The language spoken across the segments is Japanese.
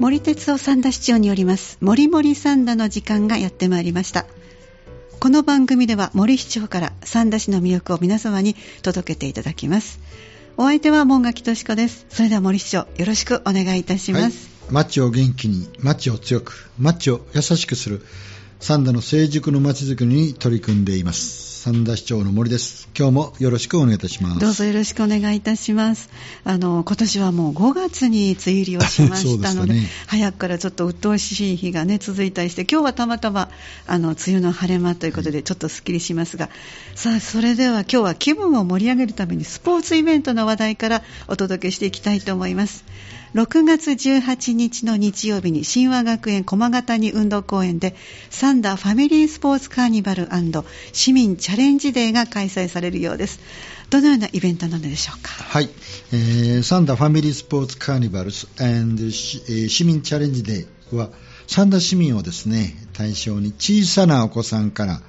森哲夫三田市長によります森森三田の時間がやってまいりました。この番組では森市長から三田市の魅力を皆様に届けていただきます。お相手は門垣敏子です。それでは森市長よろしくお願いいたします、はい、町を元気に町を強く町を優しくする三田の成熟の町づくりに取り組んでいます三田市長の森です。今日もよろしくお願いいたします。どうぞよろしくお願いいたします。あの、今年はもう5月に梅雨入りをしましたので、でね、早くからちょっと鬱陶しい日がね、続いたりして、今日はたまたま、あの、梅雨の晴れ間ということで、ちょっとすっきりしますが、さあ、それでは今日は気分を盛り上げるためにスポーツイベントの話題からお届けしていきたいと思います。6月18日の日曜日に神話学園駒形に運動公園でサンダーファミリースポーツカーニバル市民チャレンジデーが開催されるようです。どのようなイベントなのでしょうか？はい、えー、サンダーファミリースポーツカーニバル市民チャレンジデーは三田市民をですね対象に小さなお子さんから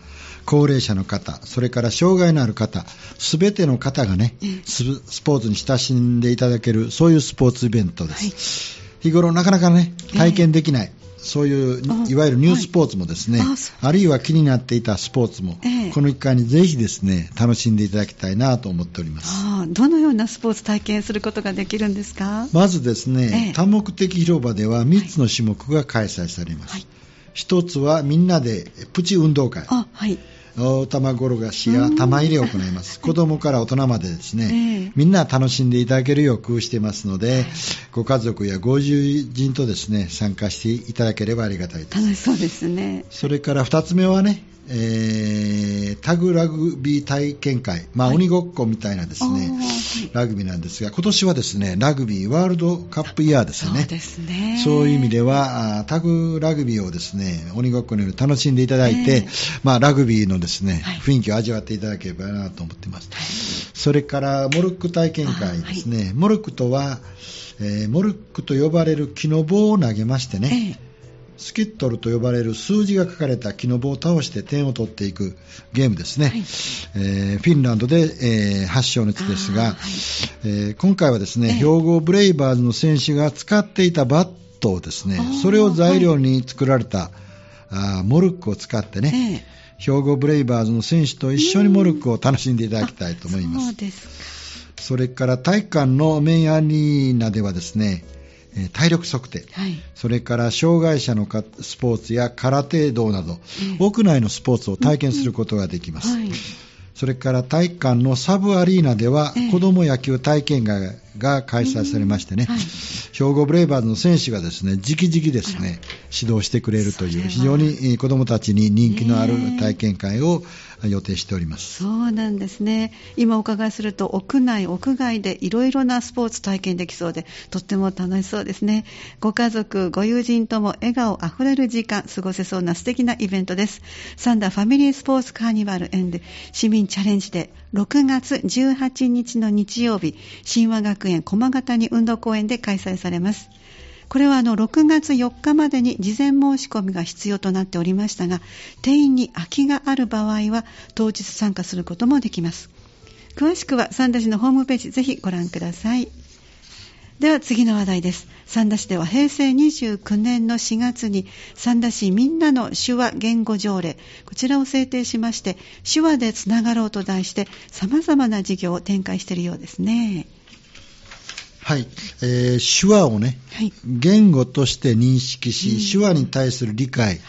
高齢者の方、それから障害のある方、すべての方がね、スポーツに親しんでいただける、そういうスポーツイベントです。はい、日頃なかなかね、体験できない、そういういわゆるニュースポーツもですね、はい、あるいは気になっていたスポーツも、えこの一回にぜひですね、楽しんでいただきたいなと思っております。どのようなスポーツ体験することができるんですか？まずですね、え、多目的広場では3つの種目が開催されます。はい、1つはみんなでプチ運動会。はい。大玉転がしや玉入れを行います。子供から大人までですね、みんな楽しんでいただけるよう工夫していますので、ご家族やご友人とですね、参加していただければありがたいです。楽しそうですね。それから二つ目はね、えー、タグラグビー体験会、まあ、はい、鬼ごっこみたいなですね、ラグビーなんですが、今年はですね、ラグビーワールドカップイヤーですね。そうですね。そういう意味では、タグラグビーをですね、鬼ごっこのように楽しんでいただいて、えー、まあ、ラグビーのですね、はい、雰囲気を味わっていただければなと思っています。はい、それから、モルック体験会ですね。モルックとは、えー、モルックと呼ばれる木の棒を投げましてね、えースキットルと呼ばれる数字が書かれた木の棒を倒して点を取っていくゲームですね、はい、えー、フィンランドで、えー、発祥の地ですが、はい、えー、今回はですね、兵庫ブレイバーズの選手が使っていたバットをですねそれを材料に作られた、あモルックを使ってね、兵庫ブレイバーズの選手と一緒にモルックを楽しんでいただきたいと思います。そそれから体育館のメインアリーナではですね、体力測定、はい、それから障害者のスポーツや空手道など、屋内のスポーツを体験することができます。はい、それから体育館のサブアリーナでは、子ども野球体験会が開催されましてね、はい、兵庫ブレイバーズの選手がですね、直々ですね、指導してくれるという、非常に子どもたちに人気のある体験会を予定しております。そうなんですね。今お伺いすると屋内屋外でいろいろなスポーツ体験できそうでとっても楽しそうですね。ご家族ご友人とも笑顔あふれる時間過ごせそうな素敵なイベントです。サンダーファミリースポーツカーニバルエンド市民チャレンジで6月18日の日曜日神話学園駒形に運動公園で開催されます。これはあの6月4日までに事前申し込みが必要となっておりましたが定員に空きがある場合は当日参加することもできます詳しくは三田市のホームページぜひご覧くださいでは次の話題です。三田市では平成29年の4月に三田市みんなの手話言語条例、こちらを制定しまして、手話でつながろうと題して様々な事業を展開しているようですね。はい、えー、手話をね、はい、言語として認識し、うん、手話に対する理解、はい、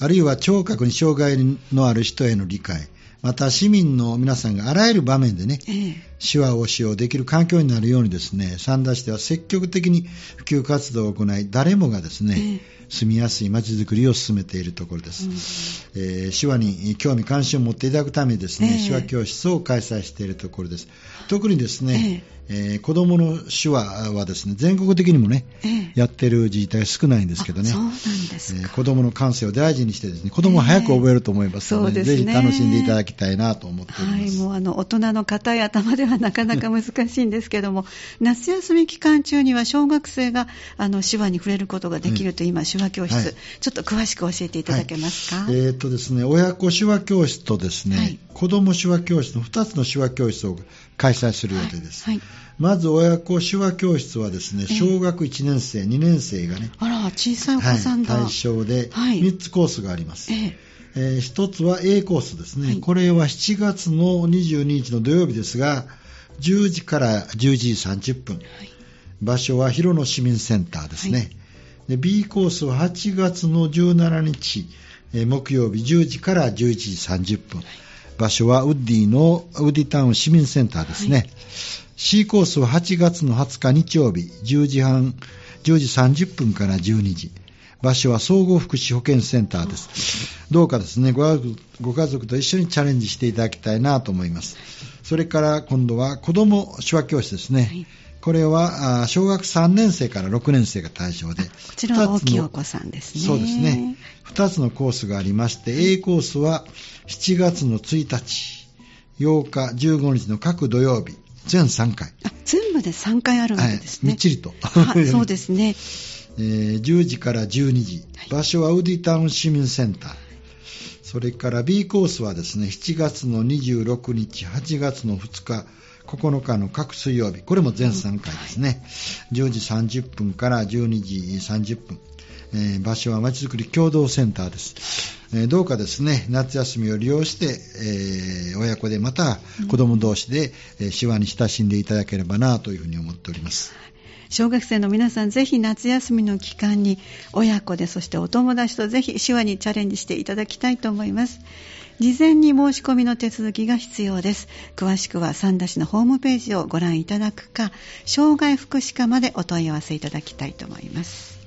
あるいは聴覚に障害のある人への理解、また市民の皆さんがあらゆる場面でね、えー、手話を使用できる環境になるようにですね、三田市では積極的に普及活動を行い、誰もがですね、えー住みやすい街づくりを進めているところです、うん、えー、手話に興味関心を持っていただくためにですね、えー、手話教室を開催しているところです。特にですね、えーえー、子供の手話はですね、全国的にもね、ええ、やってる自治体少ないんですけどね、そうなんですえー、子供の感性を大事にしてですね、子供は早く覚えると思いますので、えー、ぜひ楽しんでいただきたいなと思っております。はい、もうあの、大人の硬い頭ではなかなか難しいんですけども、夏休み期間中には小学生があの手話に触れることができるという、今、手話教室、はい、ちょっと詳しく教えていただけますか？はい、えー、っとですね、親子手話教室とですね、はい。子ども手話教室の2つの手話教室を開催する予定です。はい。はい、まず親子手話教室はですね、小学1年生、2年生がね、あら、小さいお子さんだ。対象で3つコースがあります。ええ。ー、1つは A コースですね、これは7月の22日の土曜日ですが、10時から11時30分、場所は広野市民センターですね。で B コースは8月の17日、えー、木曜日10時から11時30分。場所はウッディのウッディタウン市民センターですね。はい、C コースは8月の20日日曜日10時半、10時30分から12時。場所は総合福祉保健センターです。どうかですねご、ご家族と一緒にチャレンジしていただきたいなと思います。それから今度は子供手話教室ですね。はいこれは小学3年生から6年生が対象で、こちらは大きいお子さんですね。そうですね。2つのコースがありまして、A コースは7月の1日、8日、15日の各土曜日、全3回。あ全部で3回あるわけですね。はい、みっちりと。そうですね。えー、10時から12時、場所はウディタウン市民センター。それから B コースはですね、7月の26日、8月の2日、9日の各水曜日、これも全3回ですね、10時30分から12時30分、えー、場所はまちづくり共同センターです。えー、どうかですね、夏休みを利用して、えー、親子でまた子供同士で、えー、手話に親しんでいただければなというふうに思っております。小学生の皆さん、ぜひ夏休みの期間に親子で、そしてお友達とぜひ手話にチャレンジしていただきたいと思います。事前に申し込みの手続きが必要です。詳しくは三田市のホームページをご覧いただくか、障害福祉課までお問い合わせいただきたいと思います。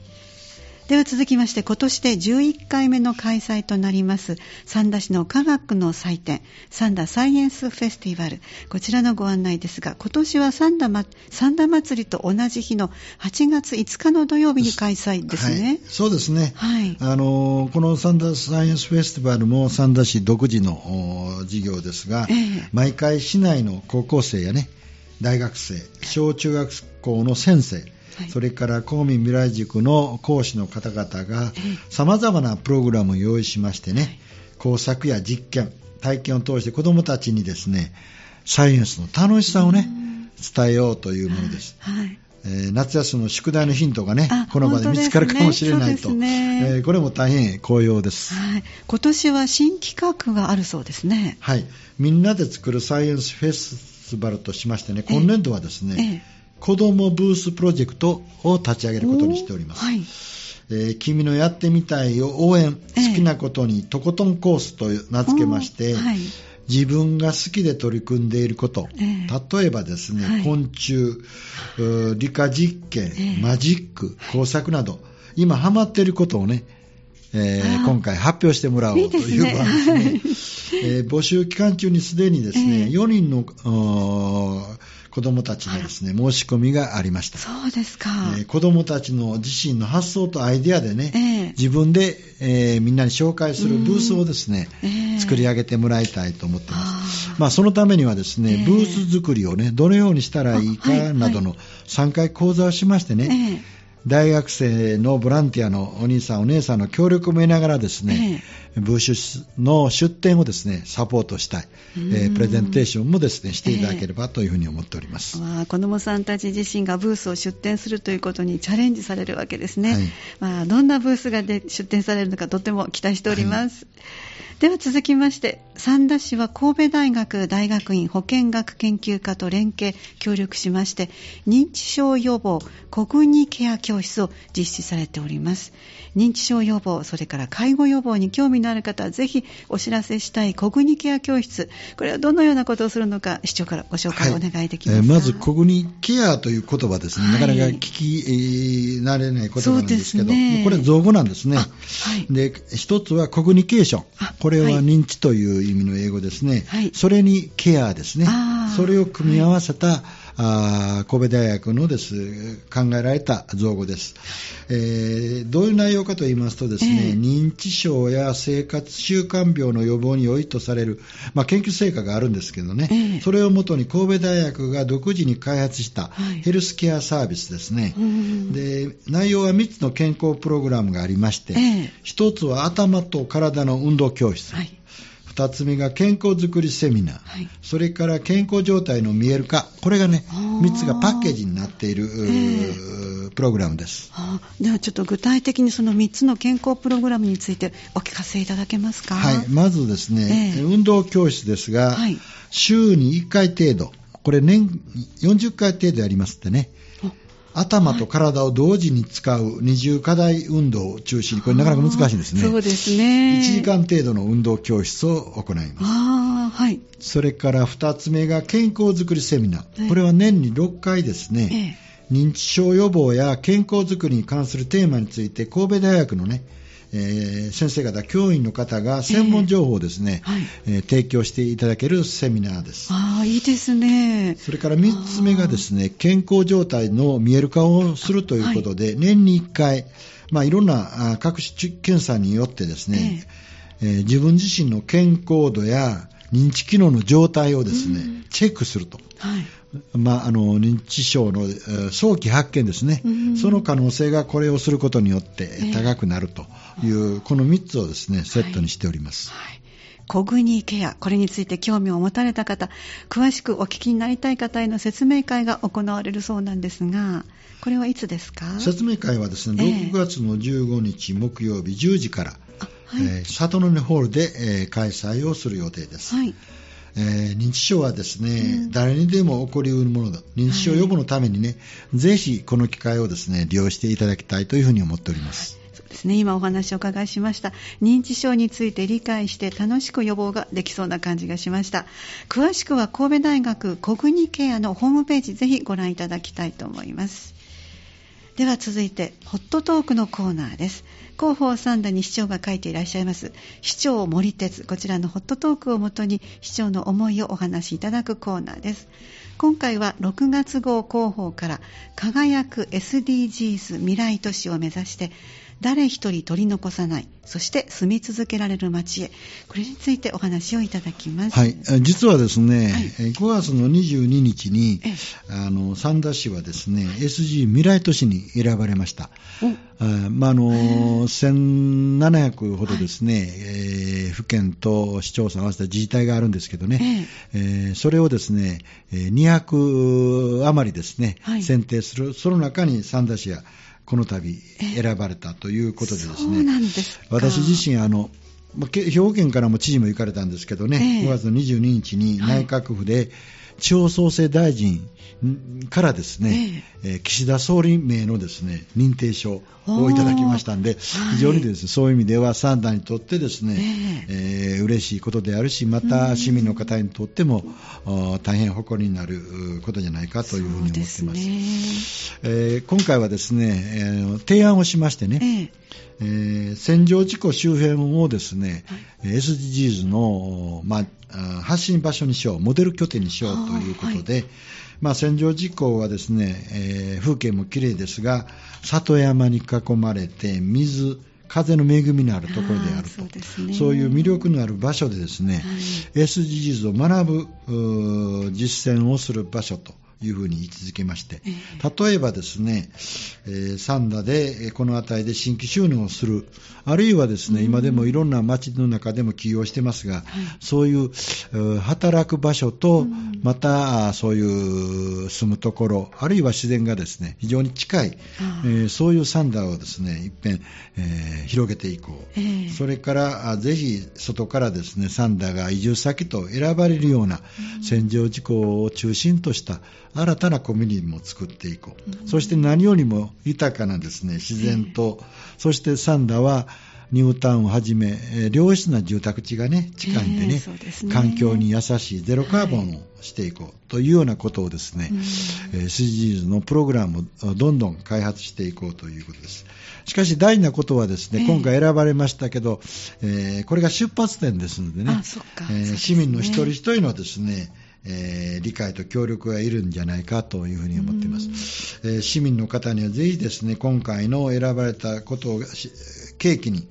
では続きまして今年で11回目の開催となります三田市の科学の祭典三田サイエンスフェスティバル。こちらのご案内ですが今年は三田,、ま、三田祭りと同じ日の8月5日の土曜日に開催ですね、はい、そうですね、はい、あのこの三田サイエンスフェスティバルも三田市独自の事業ですが、えー、毎回市内の高校生やね大学生小中学校の先生それから公民未来塾の講師の方々がさまざまなプログラムを用意しましてね、工作や実験、体験を通して子どもたちにですね、サイエンスの楽しさをね、伝えようというものです。はい。えー、夏休みの宿題のヒントがね、この場で見つかるかもしれないと、ね。えー、これも大変光栄です、はい、今年は新企画があるそうですね。はい、みんなで作るサイエンスフェスティバルとしましてね、今年度はですね、ええ子どもブースプロジェクトを立ち上げることにしております。はい。えー、君のやってみたいを応援、えー、好きなことにとことんコースと名付けまして、はい、自分が好きで取り組んでいること、えー、例えばですね、はい、昆虫、理科実験、マジック、工作など、今ハマっていることをね、えー、今回発表してもらおうという場ですね。いいすね。えー、募集期間中にすでにですね、えー、4人の子どもたちのですね、申し込みがありました。そうですか。えー、子どもたちの自身の発想とアイデアでね、えー、自分で、えー、みんなに紹介するブースをですね、えー、作り上げてもらいたいと思ってます。まあ、そのためにはですね、ブース作りをね、どのようにしたらいいかなどの3回講座をしましてね、大学生のボランティアのお兄さん、お姉さんの協力も得ながらですね、ええ、ブーシュの出展をですね、サポートしたい、えー、プレゼンテーションもですね、していただければというふうに思っております。えー、子どもさんたち自身がブースを出展するということにチャレンジされるわけですね。はい、まあ、どんなブースがで出展されるのかとても期待しております。はいでは続きまして三田市は神戸大学大学院保健学研究科と連携協力しまして認知症予防コグニケア教室を実施されております。認知症予防それから介護予防に興味のある方はぜひお知らせしたいコグニケア教室。これはどのようなことをするのか市長からご紹介をお願いできますか、はい、まずコグニケアという言葉ですね、はい、なかなか聞き慣れない言葉なんですけど、ね、これ造語なんですね、はい、で一つはコグニケーション。これは認知という意味の英語ですね、はい、それにケアですね、それを組み合わせた、あ神戸大学のです考えられた造語です、えー、どういう内容かと言いますとですね、えー、認知症や生活習慣病の予防に良いとされる、まあ、研究成果があるんですけどね、えー、それをもとに神戸大学が独自に開発したヘルスケアサービスですね、はい、で内容は3つの健康プログラムがありまして、えー、1つは頭と体の運動教室、はい2つ目が健康づくりセミナー、はい、それから健康状態の見える化、これがね、3つがパッケージになっている、えー、プログラムです。ではちょっと具体的にその3つの健康プログラムについてお聞かせいただけますか？はい、まずですね、えー、運動教室ですが、はい、週に1回程度、これ年40回程度やりますってね。頭と体を同時に使う二重課題運動を中心に、これなかなか難しいんですね。そうですね。1時間程度の運動教室を行います。あはい。それから2つ目が健康づくりセミナー。これは年に6回ですね、ええ、認知症予防や健康づくりに関するテーマについて神戸大学のね、えー、先生方、教員の方が専門情報をですね、えーはい、えー、提供していただけるセミナーです。ああ、いいですね。それから3つ目がですね、健康状態の見える化をするということで、はい、年に1回、まあ、いろんな各種検査によってですね、えー、えー、自分自身の健康度や認知機能の状態をですね、うん、チェックすると。はいまあ、あの認知症の早期発見ですね、うん、その可能性がこれをすることによって高くなるという、えー、この3つをですねセットにしております。はい。コグニケア、これについて興味を持たれた方、詳しくお聞きになりたい方への説明会が行われるそうなんですが、これはいつですか？説明会はですね、6月の15日木曜日10時から、はい。えー、里の根ホールで、えー、開催をする予定です。はいえー、認知症はですね、うん、誰にでも起こりうるものだ。認知症予防のためにね、はい、ぜひこの機会をですね、利用していただきたいというふうに思っております。そうですね、今お話をお伺いしました。認知症について理解して楽しく予防ができそうな感じがしました。詳しくは神戸大学コグニケアのホームページぜひご覧いただきたいと思います。では続いて、ホットトークのコーナーです。広報三田に市長が書いていらっしゃいます、市長森鉄、こちらのホットトークをもとに市長の思いをお話しいただくコーナーです。今回は6月号広報から輝く SDGs 未来都市を目指して誰一人取り残さない。そして住み続けられる街へ。これについてお話をいただきます、はい、実はですね、はい、5月の22日にあの三田市はですね SG 未来都市に選ばれました、あまあ、あの1700ほどですね、はい、えー、府県と市町村合わせた自治体があるんですけどね、えー、えー、それをですね200余りですね、はい、選定する。その中に三田市がこの度選ばれたということでですね、私自身あの、兵庫県からも知事も行かれたんですけどね、えー、5月の22日に内閣府で、はい地方創生大臣からですね、ええ。岸田総理名のですね認定書をいただきましたんで、非常にですね、そういう意味ではサンダーにとってですね、ええ。ー、嬉しいことであるし、また市民の方にとっても、大変誇りになることじゃないかというふうに思ってます。ね。えー、今回はですね、えー、提案をしましてね、えー、戦場事故周辺をですね、はい、SDGs の、まあ、発信場所にしよう、モデル拠点にしようということで、はい、まあ、戦場事故はですね、えー、風景も綺麗ですが、里山に囲まれて、水、風の恵みのあるところであると、そうね、そういう魅力のある場所でですね、はい、SDGs を学ぶ実践をする場所というふうに位置づけまして、例えばですね、えー、サンダでこの辺りで新規収納をする、あるいはですね、今でもいろんな街の中でも起業してますが、そういう働く場所と、またそういう住むところ、あるいは自然がですね、非常に近い、えー、そういうサンダをですね、いっぺん、えー、広げていこう。それから、ぜひ外からですね、サンダが移住先と選ばれるような戦場事故を中心とした新たなコミュニティも作っていこう、うん、そして何よりも豊かなですね自然と、えー、そしてサンダはニュータウンをはじめ、良質な住宅地がね、近いんでね、えー、ね。環境に優しいゼロカーボンをしていこうというようなことをですね、はい、SDGs のプログラムをどんどん開発していこうということです。しかし大事なことはですね、今回選ばれましたけど、えー、これが出発点ですのでね、えー、市民の一人一人のですね、えー、理解と協力がいるんじゃないかというふうに思っています、えー、市民の方にはぜひですね今回の選ばれたことを契機に、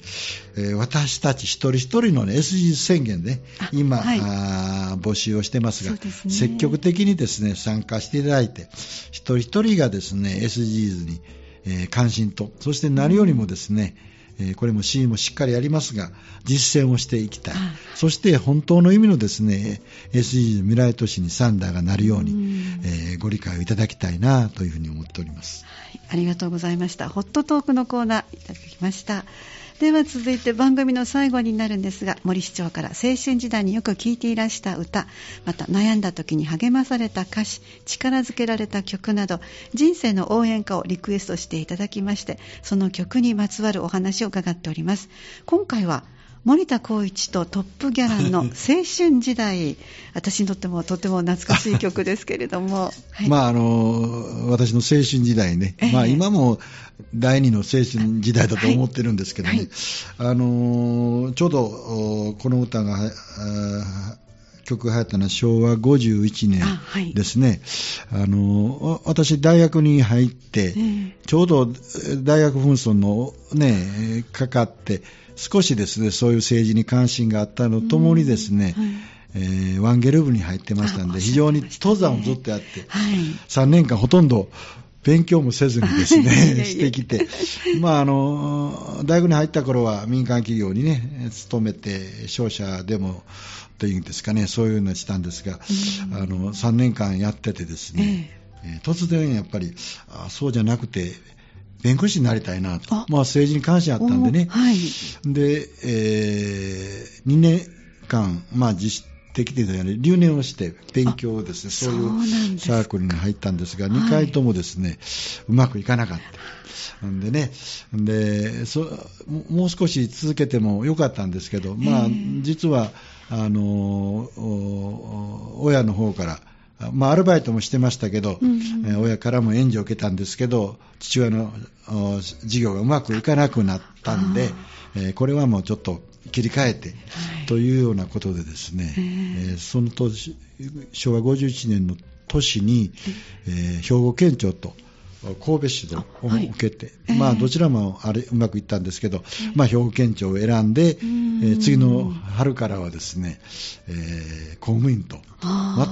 えー、私たち一人一人の、ね、SG 宣言で、ね、今、はい、あ募集をしてますが、ね、積極的にですね参加していただいて一人一人がですね SGs に、えー、関心とそして何よりもですね、えこれもシーンもしっかりやりますが、実践をしていきたい。そして本当の意味のですね、SDGs 未来都市にサンダーがなるように、えー、ご理解をいただきたいなというふうに思っております。はい、ありがとうございました。ホットトークのコーナーいただきました。では続いて番組の最後になるんですが森市長から青春時代によく聴いていらした歌また悩んだ時に励まされた歌詞力づけられた曲など人生の応援歌をリクエストしていただきましてその曲にまつわるお話を伺っております。今回は森田光一とトップギャランの青春時代、私にとってもとても懐かしい曲ですけれども、はい、まああの私の青春時代ね、えー、まあ、今も第二の青春時代だと思ってるんですけどね、はい。はい、あのちょうどこの歌が曲が流行ったのは昭和51年ですね、あはい、あの私、大学に入って、えー、ちょうど大学紛争の、ね、かかって、少しですね、そういう政治に関心があったのともにですね、はい。えー、ワンゲル部に入ってましたんで、非常に登山をずっとやって、はい、3年間ほとんど勉強もせずにですね、してきて、まあ、あの、大学に入った頃は民間企業にね、勤めて、商社でも、というんですかね、そういうのをしたんですが、あの、3年間やっててですね、えー、突然やっぱり、あそうじゃなくて、弁護士になりたいなと。まあ政治に関心あったんでね。はい。で、えー、2年間、まあ実質的で留年をして勉強をですね、そういうサークルに入ったんですが、2回ともですね、うまくいかなかった。んでね、でそもう少し続けてもよかったんですけど、まあ、実は、あの、親の方から、まあ、アルバイトもしてましたけど、うんうん、親からも援助を受けたんですけど、父親の事業がうまくいかなくなったんで、えー、これはもうちょっと切り替えて、はい、というようなことでですね、えー、その年、昭和51年の年に、えー、兵庫県庁と、神戸市を受けて、はい、まあ、どちらもあれうまくいったんですけど、まあ、兵庫県庁を選んで、えー、次の春からはですね、えー、公務員と、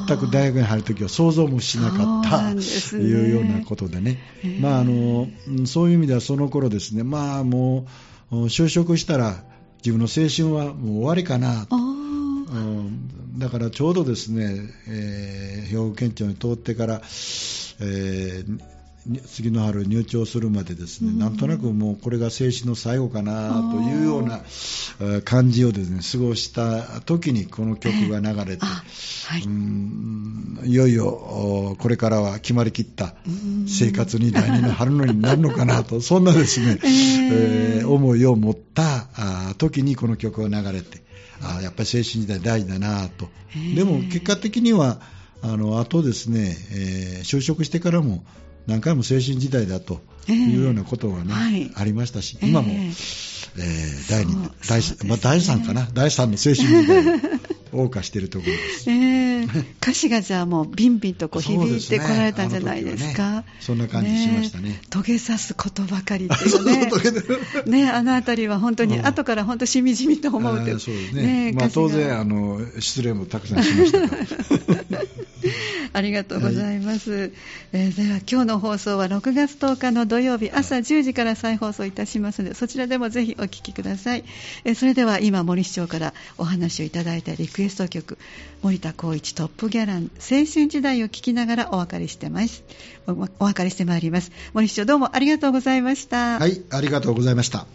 全く大学に入るときは想像もしなかったと、ね、いうようなことでね、まあ、あのそういう意味ではその頃ですね、まあ、もう就職したら自分の青春はもう終わりかなと。うん、だからちょうどですね、えー、兵庫県庁に通ってから、えー、次の春入庁するまでですね、なんとなくもうこれが青春の最後かなというような感じをですね過ごした時にこの曲が流れて、はい、うんいよいよこれからは決まりきった生活に第二の春のになるのかなと そんなですね、えー、思いを持った時にこの曲が流れてあやっぱり青春時代大事だなと。でも結果的にはあの後ですね、えー、就職してからも何回も青春時代だというようなことがね、えーはい、ありましたし、今も、えー、えー、第2、第まあ、第3かな、第3の青春時代を謳歌しているところです。えー、歌詞がじゃあもうビンビンとこう響いてこられたんじゃないですか？ね、そんな感じしましたね。ね遂げさすことばかりって いう ね。ね、あのあたりは本当に後から本当しみじみと思うという。そうですね。ねまあ当然あの失礼もたくさんしました。ありがとうございます、はい、えー、では今日の放送は6月10日の土曜日朝10時から再放送いたしますのでそちらでもぜひお聞きください、えー、それでは今森市長からお話をいただいたリクエスト曲森田光一トップギャラン青春時代を聞きながらお別れしてます。お別れしてまいります。森市長どうもありがとうございました。はいありがとうございました